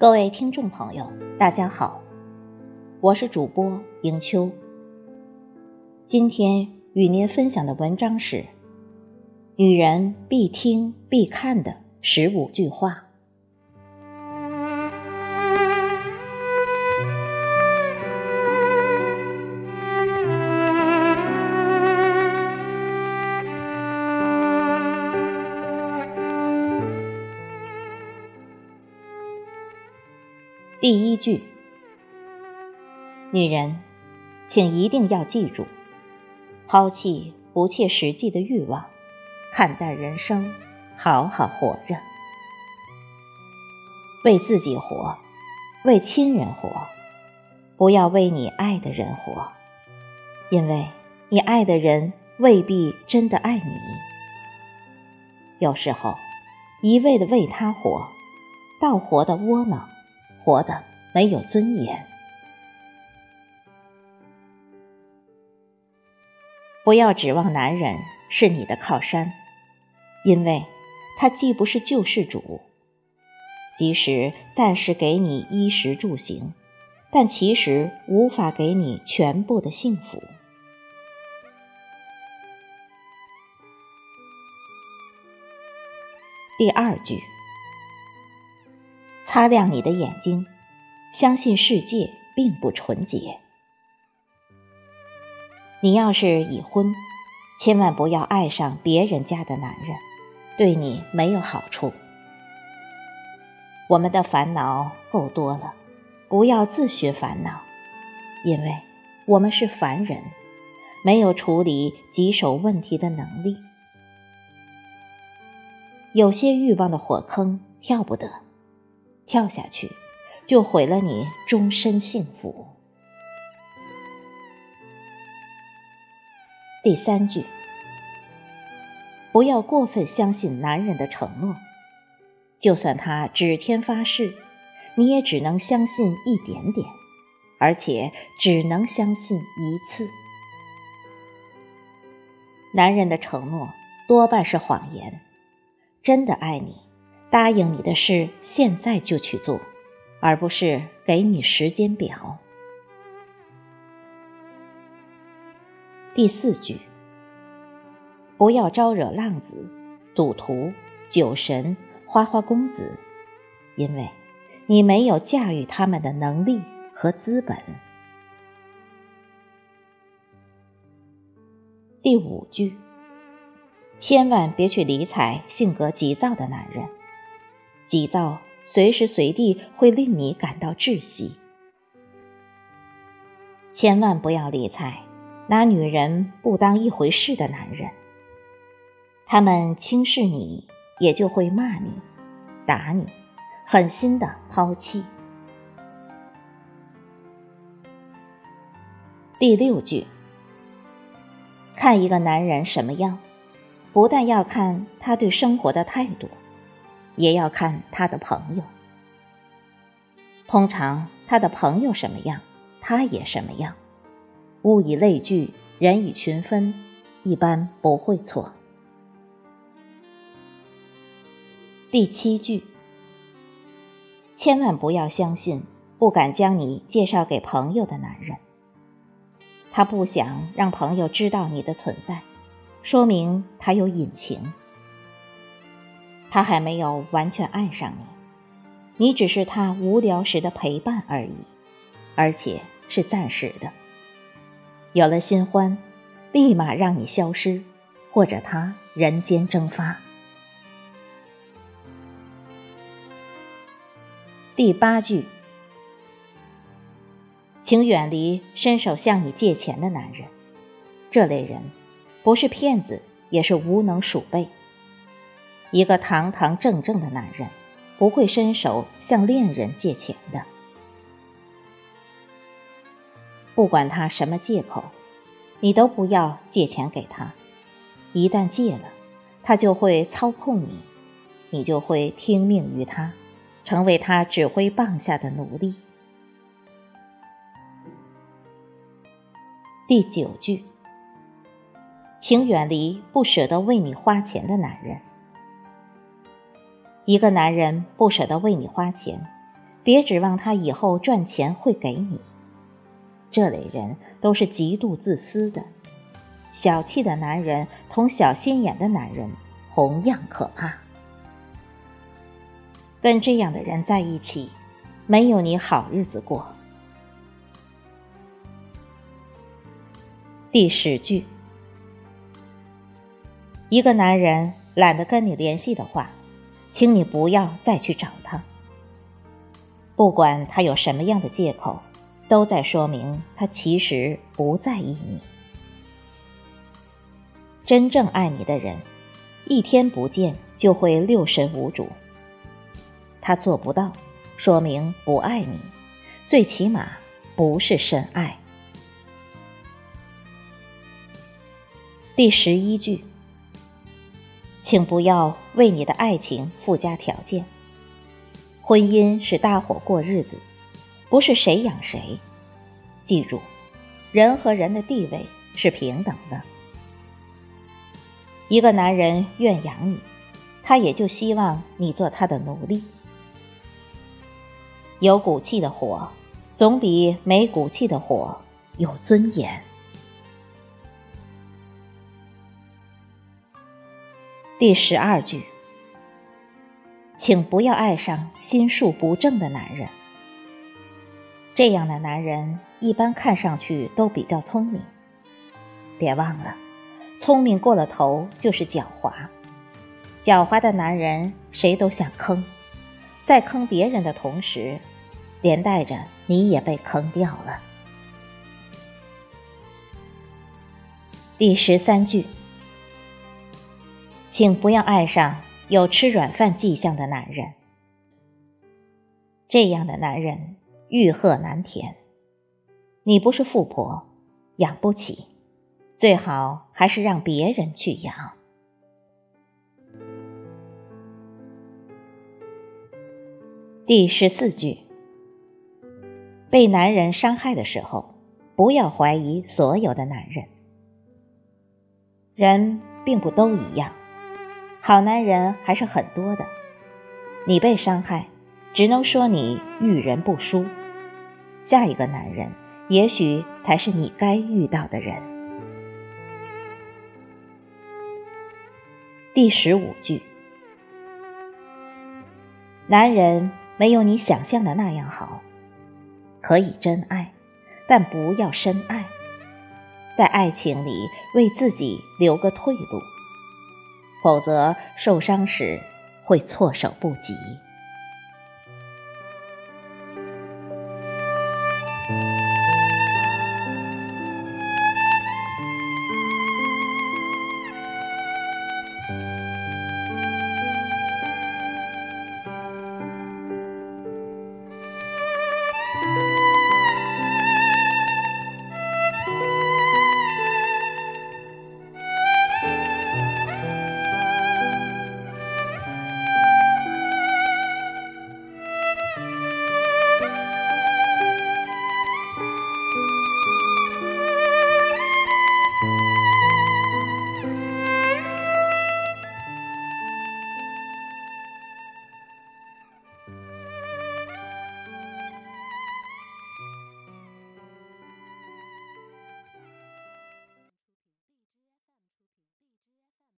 各位听众朋友，大家好，我是主播迎秋。今天与您分享的文章是：女人必听必看的十五句话。第一句，女人，请一定要记住，抛弃不切实际的欲望，看淡人生，好好活着，为自己活，为亲人活，不要为你爱的人活，因为你爱的人未必真的爱你。有时候，一味的为他活，倒活得窝囊。活的没有尊严，不要指望男人是你的靠山，因为他既不是救世主，即使暂时给你衣食住行，但其实无法给你全部的幸福。第二句。擦亮你的眼睛，相信世界并不纯洁。你要是已婚，千万不要爱上别人家的男人，对你没有好处。我们的烦恼够多了，不要自寻烦恼，因为我们是凡人，没有处理棘手问题的能力。有些欲望的火坑跳不得。跳下去，就毁了你终身幸福。第三句，不要过分相信男人的承诺，就算他指天发誓，你也只能相信一点点，而且只能相信一次。男人的承诺多半是谎言，真的爱你。答应你的事，现在就去做，而不是给你时间表。第四句，不要招惹浪子、赌徒、酒神、花花公子，因为你没有驾驭他们的能力和资本。第五句，千万别去理睬性格急躁的男人。急躁随时随地会令你感到窒息，千万不要理睬拿女人不当一回事的男人。他们轻视你，也就会骂你、打你，狠心的抛弃。第六句，看一个男人什么样，不但要看他对生活的态度。也要看他的朋友，通常他的朋友什么样，他也什么样。物以类聚，人以群分，一般不会错。第七句，千万不要相信不敢将你介绍给朋友的男人，他不想让朋友知道你的存在，说明他有隐情。他还没有完全爱上你，你只是他无聊时的陪伴而已，而且是暂时的。有了新欢，立马让你消失，或者他人间蒸发。第八句，请远离伸手向你借钱的男人，这类人不是骗子，也是无能鼠辈。一个堂堂正正的男人，不会伸手向恋人借钱的。不管他什么借口，你都不要借钱给他。一旦借了，他就会操控你，你就会听命于他，成为他指挥棒下的奴隶。第九句，请远离不舍得为你花钱的男人。一个男人不舍得为你花钱，别指望他以后赚钱会给你。这类人都是极度自私的。小气的男人同小心眼的男人同样可怕。跟这样的人在一起，没有你好日子过。第十句，一个男人懒得跟你联系的话，请你不要再去找他。不管他有什么样的借口，都在说明他其实不在意你。真正爱你的人，一天不见就会六神无主。他做不到，说明不爱你，最起码不是深爱。第十一句，请不要为你的爱情附加条件。婚姻是大伙过日子，不是谁养谁。记住，人和人的地位是平等的。一个男人愿养你，他也就希望你做他的奴隶。有骨气的火，总比没骨气的火有尊严。第十二句，请不要爱上心术不正的男人。这样的男人一般看上去都比较聪明，别忘了。聪明过了头就是狡猾，狡猾的男人谁都想坑，在坑别人的同时，连带着你也被坑掉了。第十三句，请不要爱上有吃软饭迹象的男人，这样的男人欲壑难填，你不是富婆，养不起。最好还是让别人去养。第十四句，被男人伤害的时候，不要怀疑所有的男人。人并不都一样，好男人还是很多的。你被伤害，只能说你遇人不淑。下一个男人，也许才是你该遇到的人。第十五句，男人没有你想象的那样好，可以真爱，但不要深爱，在爱情里为自己留个退路，否则受伤时会措手不及。